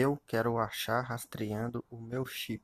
Eu quero achar rastreando o meu chip.